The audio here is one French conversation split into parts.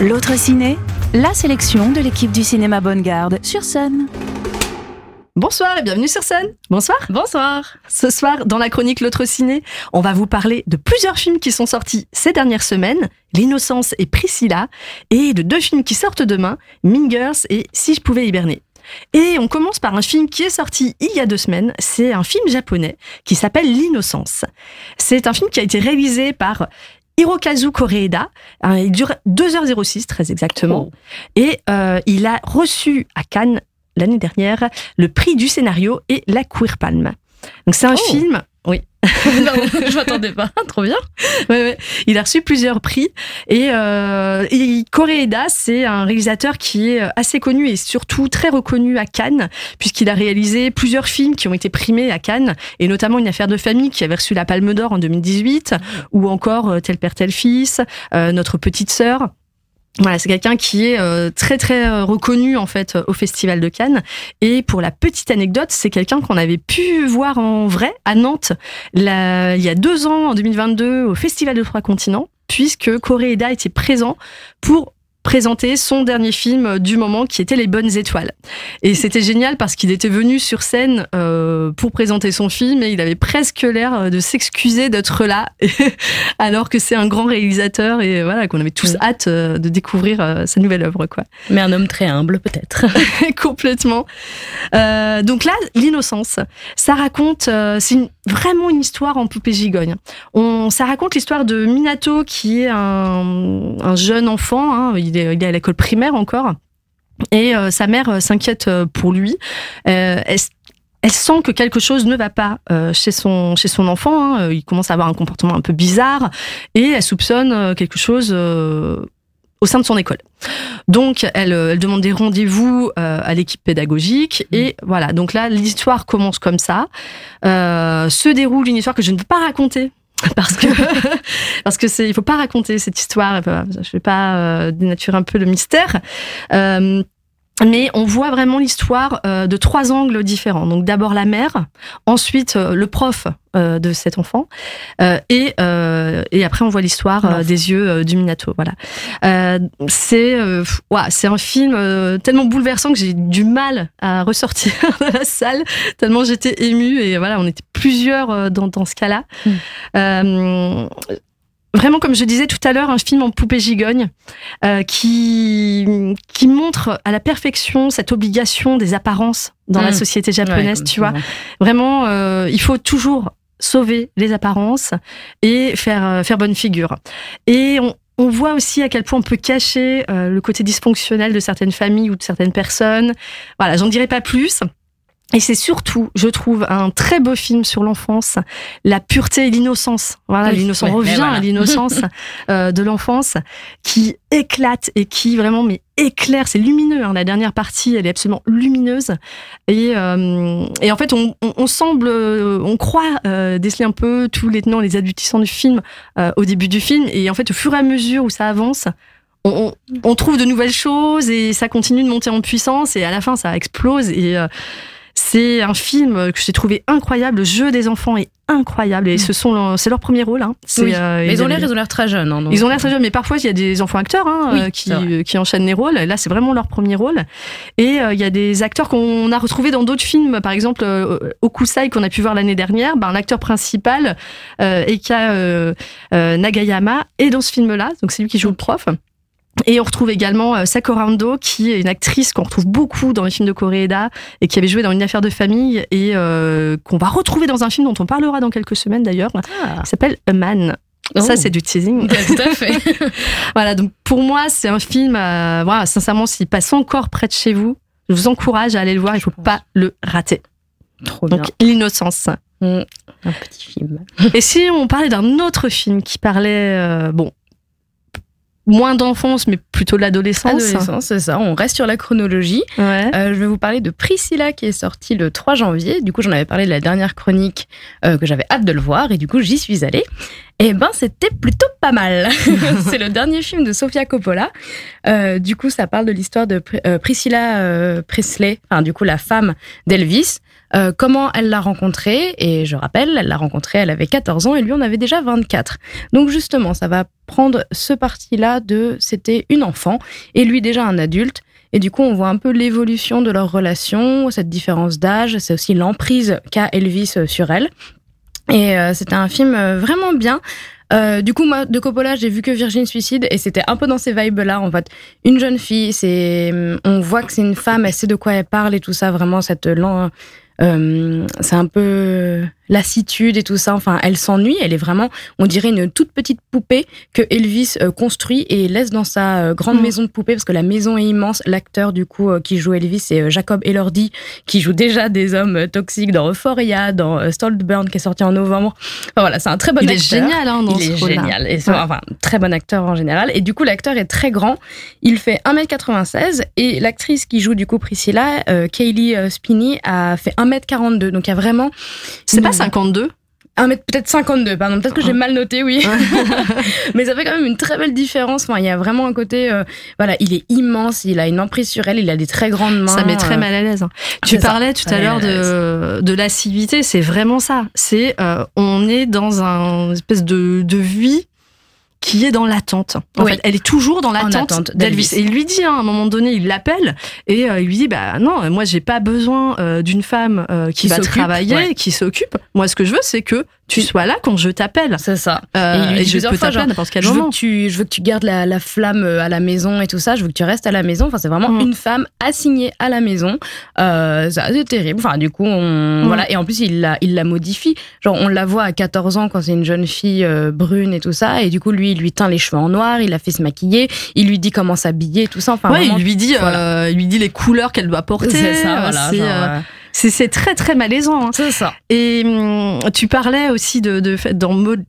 L'autre ciné, la sélection de l'équipe du cinéma Bonne Garde sur scène. Bonsoir et bienvenue sur scène. Bonsoir. Bonsoir. Ce soir, dans la chronique L'autre ciné, on va vous parler de plusieurs films qui sont sortis ces dernières semaines, L'innocence et Priscilla, et de deux films qui sortent demain, Mingers et Si je pouvais hiberner. Et on commence par un film qui est sorti il y a deux semaines. C'est un film japonais qui s'appelle L'innocence. C'est un film qui a été réalisé par Hirokazu Koreeda. Euh, Il dure 2h06 très exactement. Et euh, il a reçu à Cannes l'année dernière le prix du scénario et la Queer Palm. Donc c'est un Oh. film. Oui. non, je m'attendais pas. Trop bien. Ouais, ouais. Il a reçu plusieurs prix et, euh, et Koreeda, c'est un réalisateur qui est assez connu et surtout très reconnu à Cannes puisqu'il a réalisé plusieurs films qui ont été primés à Cannes et notamment une affaire de famille qui avait reçu la Palme d'Or en 2018 ou encore euh, Tel père tel fils, euh, Notre petite sœur. Voilà, c'est quelqu'un qui est euh, très très euh, reconnu en fait euh, au Festival de Cannes. Et pour la petite anecdote, c'est quelqu'un qu'on avait pu voir en vrai à Nantes il y a deux ans, en 2022, au Festival de Trois Continents, puisque Koreeda était présent pour présenter son dernier film du moment qui était Les Bonnes Étoiles. Et c'était génial parce qu'il était venu sur scène pour présenter son film et il avait presque l'air de s'excuser d'être là alors que c'est un grand réalisateur et voilà qu'on avait tous Mm. hâte euh, de découvrir euh, sa nouvelle œuvre quoi. Mais un homme très humble, peut-être. Complètement. Euh, donc là, l'innocence, ça raconte, euh, c'est une- vraiment une histoire en poupée gigogne. On, ça raconte l'histoire de Minato qui est un, un jeune enfant, hein, il, est, il est à l'école primaire encore, et euh, sa mère euh, s'inquiète euh, pour lui. Euh, elle, elle sent que quelque chose ne va pas euh, chez son chez son enfant. hein. Il commence à avoir un comportement un peu bizarre et elle soupçonne euh, quelque chose euh, au sein de son école. Donc, elle, euh, elle demande des rendez-vous euh, à l'équipe pédagogique et voilà. Donc là, l'histoire commence comme ça. Euh, se déroule une histoire que je ne peux pas raconter. Parce que parce que c'est il faut pas raconter cette histoire euh, je vais pas euh, dénaturer un peu le mystère Euh, mais on voit vraiment l'histoire euh, de trois angles différents. Donc d'abord la mère, ensuite euh, le prof euh, de cet enfant, euh, et, euh, et après on voit l'histoire euh, des yeux du Minato. Voilà. Euh, c'est euh, ouah, c'est un film euh, tellement bouleversant que j'ai du mal à ressortir de la salle tellement j'étais émue et voilà on était plusieurs dans, dans ce cas-là. Mm. Vraiment, comme je disais tout à l'heure, un film en poupée gigogne euh, qui qui montre à la perfection cette obligation des apparences dans la Mm. société japonaise. tu vois, vraiment, euh, il faut toujours sauver les apparences et faire euh, faire bonne figure. Et on on voit aussi à quel point on peut cacher euh, le côté dysfonctionnel de certaines familles ou de certaines personnes. Voilà, j'en dirai pas plus. Et c'est surtout, je trouve, un très beau film sur l'enfance, la pureté et l'innocence. Voilà, Oui, l'innocence ouais, revient voilà. à l'innocence euh, de l'enfance qui éclate et qui vraiment mais éclaire. C'est lumineux. hein. La dernière partie, elle est absolument lumineuse. Et, euh, et en fait, on, on, on semble, euh, on croit euh, déceler un peu tous les tenants, les aboutissants du film au début du film. Et en fait, au fur et à mesure où ça avance, on, trouve de nouvelles choses et ça continue de monter en puissance. Et à la fin, ça explose. Et c'est un film que j'ai trouvé incroyable. Le jeu des enfants est incroyable. Et ce sont, c'est leur premier rôle. Hein. Oui. euh, Mais ils ont l'air, ils ont l'air très jeunes. hein, ils ont l'air très jeunes, mais parfois il y a des enfants acteurs hein, Oui, euh, qui, euh, qui enchaînent les rôles. Là, c'est vraiment leur premier rôle. Et euh, il y a des acteurs qu'on a retrouvés dans d'autres films, par exemple euh, Okusai qu'on a pu voir l'année dernière. Ben, un acteur principal, euh, euh, euh, Nagayama, est dans ce film-là. Donc c'est lui qui joue le prof. Et on retrouve également euh, Sakura Ando, qui est une actrice qu'on retrouve beaucoup dans les films de Koreeda et qui avait joué dans Une affaire de famille et euh, qu'on va retrouver dans un film dont on parlera dans quelques semaines d'ailleurs, Ah. qui s'appelle A Man. Ça, Oh. c'est du teasing. Tout à fait. Voilà, donc pour moi, c'est un film, euh, voilà, sincèrement, s'il passe encore près de chez vous, je vous encourage à aller le voir, il faut pas le rater. Trop bien. Donc, l'innocence. Mm. Un petit film. Et si on parlait d'un autre film qui parlait, euh, bon, moins d'enfance, mais plutôt de l'adolescence. Adolescence, c'est ça. On reste sur la chronologie. Ouais. Euh, je vais vous parler de Priscilla qui est sortie le 3 janvier. Du coup, j'en avais parlé de la dernière chronique euh, que j'avais hâte de le voir et du coup, j'y suis allée. Et ben, c'était plutôt pas mal. c'est le dernier film de Sofia Coppola. Euh, du coup, ça parle de l'histoire de euh, Priscilla euh, Presley, enfin, du coup, la femme d'Elvis. Euh, comment elle l'a rencontré? Et je rappelle, elle l'a rencontré, elle avait 14 ans et lui en avait déjà 24. Donc justement, ça va prendre ce parti-là de c'était une enfant et lui déjà un adulte. Et du coup, on voit un peu l'évolution de leur relation, cette différence d'âge, c'est aussi l'emprise qu'a Elvis sur elle. Et euh, c'était un film euh, vraiment bien. Euh, du coup, moi, de Coppola, j'ai vu que Virgin Suicide et c'était un peu dans ces vibes-là. En fait, une jeune fille, c'est, on voit que c'est une femme, elle sait de quoi elle parle et tout ça. Vraiment, cette euh, c'est un peu lassitude et tout ça. Enfin, elle s'ennuie. Elle est vraiment, on dirait une toute petite poupée que Elvis euh, construit et laisse dans sa euh, grande mm. maison de poupée parce que la maison est immense. L'acteur du coup qui joue Elvis, c'est Jacob Elordi qui joue déjà des hommes toxiques dans Euphoria, dans Stoltburn qui est sorti en novembre. Enfin, voilà, c'est un très bon il acteur. Est génial, hein, dans il est génial. Et enfin, très bon acteur en général. Et du coup, l'acteur est très grand. Il fait 1m96 et l'actrice qui joue du coup Priscilla, Kaylee Spinney, a fait 1m42. Donc il y a vraiment. C'est pas 52 1 mètre peut-être 52, pardon. Peut-être que j'ai mal noté, oui. Mais ça fait quand même une très belle différence. Enfin, il y a vraiment un côté, euh, voilà, il est immense, il a une emprise sur elle, il a des très grandes mains. Ça met très euh. mal à l'aise. Hein. Tu parlais tout à l'heure de, de l'assiduité, c'est vraiment ça. C'est, euh, on est dans un espèce de, de vie qui est dans l'attente. En fait, elle est toujours dans l'attente d'Elvis. Et il lui dit, hein, à un moment donné, il l'appelle et euh, il lui dit, bah non, moi j'ai pas besoin euh, d'une femme euh, qui, va travailler, qui s'occupe. Moi, ce que je veux, c'est que tu sois là quand je t'appelle. C'est ça. et, il je peux t'appeler n'importe quel je moment. Veux que tu, je veux que tu gardes la, la, flamme à la maison et tout ça. Je veux que tu restes à la maison. Enfin, c'est vraiment mm. une femme assignée à la maison. C'est terrible. Enfin, du coup, on, mm. voilà. Et en plus, il la, il la modifie. Genre, on la voit à 14 ans quand c'est une jeune fille brune et tout ça. Et du coup, lui, il lui teint les cheveux en noir. Il la fait se maquiller. Il lui dit comment s'habiller, tout ça. Enfin, ouais, il lui dit, euh, il lui dit les couleurs qu'elle doit porter. C'est ça, voilà. Euh, c'est très très malaisant. Hein. C'est ça. Et hum, tu parlais aussi de de,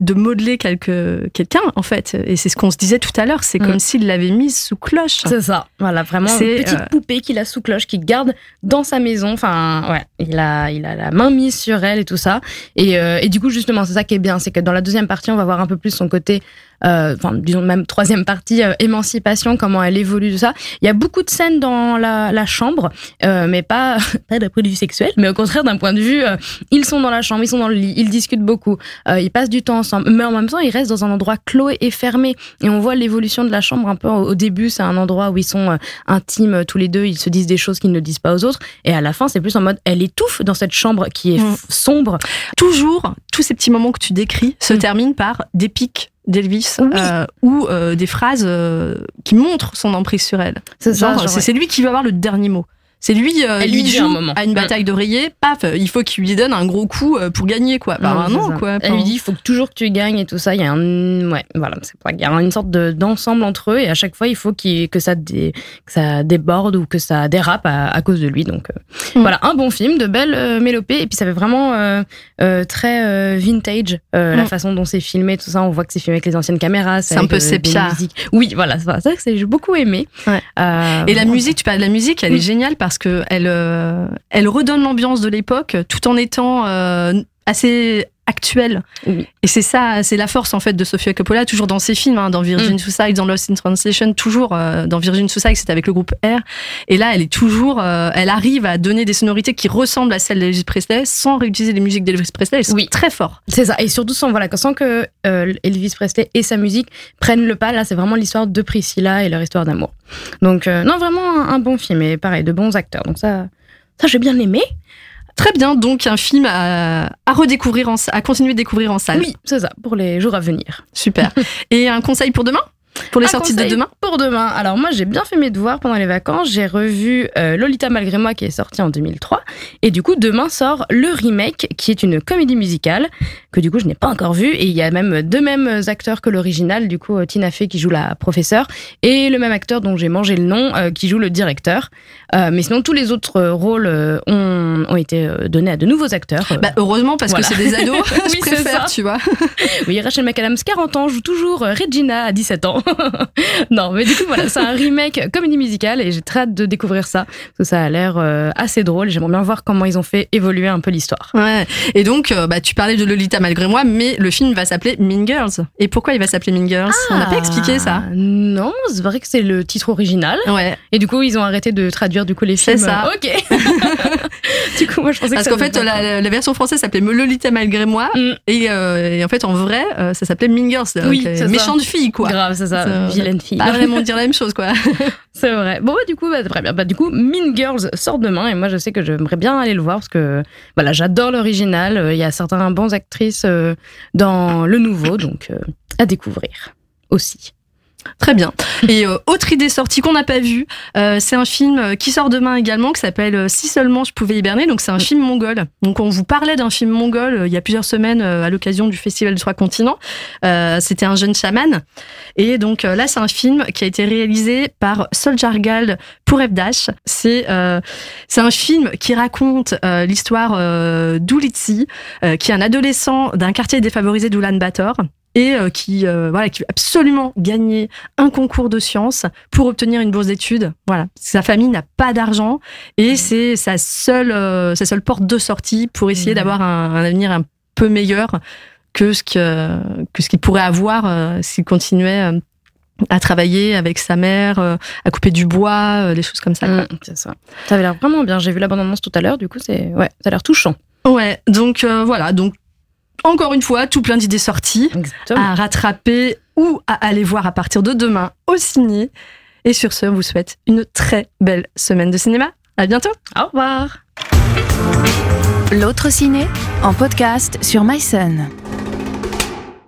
de modeler quelqu'un en fait. Et c'est ce qu'on se disait tout à l'heure. C'est mm. comme s'il l'avait mise sous cloche. C'est ça. Voilà, vraiment une petite euh, poupée qu'il a sous cloche, qu'il garde dans sa maison. Enfin, ouais, il a il a la main mise sur elle et tout ça. Et, euh, et du coup, justement, c'est ça qui est bien, c'est que dans la deuxième partie, on va voir un peu plus son côté euh, enfin disons même troisième partie, euh, émancipation, comment elle évolue tout ça. Il y a beaucoup de scènes dans la, la chambre, euh, mais pas pas d'un point de vue sexuel, mais au contraire d'un point de vue, ils sont dans la chambre, ils sont dans le lit, ils discutent beaucoup, ils passent du temps ensemble, mais en même temps ils restent dans un endroit clos et fermé, et on voit l'évolution de la chambre un peu au début, c'est un endroit où ils sont intimes tous les deux, ils se disent des choses qu'ils ne disent pas aux autres, et à la fin c'est plus en mode elle étouffe dans cette chambre qui est mm. sombre. Toujours, tous ces petits moments que tu décris se mm. terminent par des pics d'Elvis euh, ou euh, des phrases euh, qui montrent son emprise sur elle. C'est lui qui va avoir le dernier mot. C'est lui, euh, lui joue à une mm. bataille d'oreiller, paf, il faut qu'il lui donne un gros coup euh, pour gagner, quoi. Bah, non, quoi. Elle lui dit, il faut toujours que tu gagnes et tout ça. Il y a un, ouais, voilà, c'est il y a une sorte d'ensemble entre eux et à chaque fois, il faut qu que ça que ça déborde ou que ça dérape à, cause de lui. Donc, euh, mm. voilà, un bon film, de belles mélopées et puis ça fait vraiment très vintage la mm. façon dont c'est filmé, tout ça. On voit que c'est filmé avec les anciennes caméras. C'est un peu sépia. Oui, voilà, c'est ça que j'ai beaucoup aimé. et la musique, tu parles de la musique, elle est géniale parce parce qu'elle euh, elle redonne l'ambiance de l'époque tout en étant euh, assez actuelle. Et c'est ça, c'est la force en fait de Sofia Coppola, toujours dans ses films, hein, dans Virgin mm. Suicide, dans Lost in Translation, toujours euh, dans Virgin Suicide, c'était avec le groupe R. Et là, elle est toujours, elle arrive à donner des sonorités qui ressemblent à celles d'Elvis Presley sans réutiliser les musiques d'Elvis Presley. C'est oui. très fort. C'est ça. Et surtout sans, voilà, sans que Elvis Presley et sa musique prennent le pas. Là, c'est vraiment l'histoire de Priscilla et leur histoire d'amour. Donc, euh, non, vraiment un, bon film et pareil, de bons acteurs. Donc, ça, ça j'ai bien aimé. Très bien, donc un film à, à redécouvrir, en, à continuer de découvrir en salle. Oui, c'est ça, pour les jours à venir. Super. et un conseil pour demain? Pour les sorties de demain Pour demain. Alors moi j'ai bien fait mes devoirs pendant les vacances. J'ai revu euh, Lolita malgré moi qui est sorti en 2003. Et du coup demain sort le remake qui est une comédie musicale que du coup je n'ai pas encore vu. Et il y a même deux mêmes acteurs que l'original. Du coup Tina Fey qui joue la professeure et le même acteur dont j'ai mangé le nom euh, qui joue le directeur. Euh, mais sinon tous les autres rôles ont, ont, été donnés à de nouveaux acteurs. Bah, heureusement parce que c'est des ados. oui, c'est ça. tu vois. oui, Rachel McAdams 40 ans joue toujours Regina à 17 ans. non, mais du coup, voilà, c'est un remake comédie musicale et j'ai très hâte de découvrir ça. Parce que ça a l'air euh, assez drôle j'aimerais bien voir comment ils ont fait évoluer un peu l'histoire. Ouais. Et donc, euh, bah, tu parlais de Lolita malgré moi, mais le film va s'appeler Mean Girls. Et pourquoi il va s'appeler Mean Girls? On n'a pas expliqué ça. Ah, Non, c'est vrai que c'est le titre original. Ouais. Et du coup, ils ont arrêté de traduire du coup les C'est films. ça. Ok. du coup, moi, je pensais Parce que qu'en fait, la, version française s'appelait Lolita malgré moi. Mm. Et, euh, et en fait, en vrai, ça s'appelle Mean Girls. Oui, c'est méchante fille, quoi. Grave, c'est ça. Ça- Vilaine fille. Pas vraiment dire la même chose, quoi. C'est vrai. Bon, bah, du coup, bah, très bien. Bah, du coup, Mean Girls sort demain et moi, je sais que j'aimerais bien aller le voir parce que voilà, j'adore l'original. Euh, Il y a certains bons actrices euh, dans le nouveau, donc euh, à découvrir aussi. Très bien. Et euh, autre idée sortie qu'on n'a pas vue, euh, c'est un film euh, qui sort demain également, qui s'appelle euh, Si seulement je pouvais hiberner. Donc c'est un film mongol. Donc on vous parlait d'un film mongol euh, il y a plusieurs semaines euh, à l'occasion du Festival des Trois Continents. Euh, C'était un jeune chaman. Et donc là c'est un film qui a été réalisé par Soljargal pour Dash. C'est euh, c'est un film qui raconte euh, l'histoire euh, d'Ulitsi, euh, qui est un adolescent d'un quartier défavorisé d'Ulan-Bator et euh, qui euh, voilà qui veut absolument gagner un concours de sciences pour obtenir une bourse d'études. Voilà, sa famille n'a pas d'argent et c'est sa seule euh, sa seule porte de sortie pour essayer Mhm. d'avoir un, un avenir un peu meilleur que ce que que ce qu'il pourrait avoir s'il continuait à travailler avec sa mère, euh, à couper du bois, euh, des choses comme ça. Mm, c'est ça. Ça avait l'air vraiment bien. J'ai vu la bande-annonce tout à l'heure. Du coup, c'est ouais, ça a l'air touchant. Ouais, donc euh, voilà, donc encore une fois, tout plein d'idées sorties. Exactement. à rattraper ou à aller voir à partir de demain au ciné. Et sur ce, on vous souhaite une très belle semaine de cinéma. À bientôt. Au revoir. L'autre ciné en podcast sur MySun.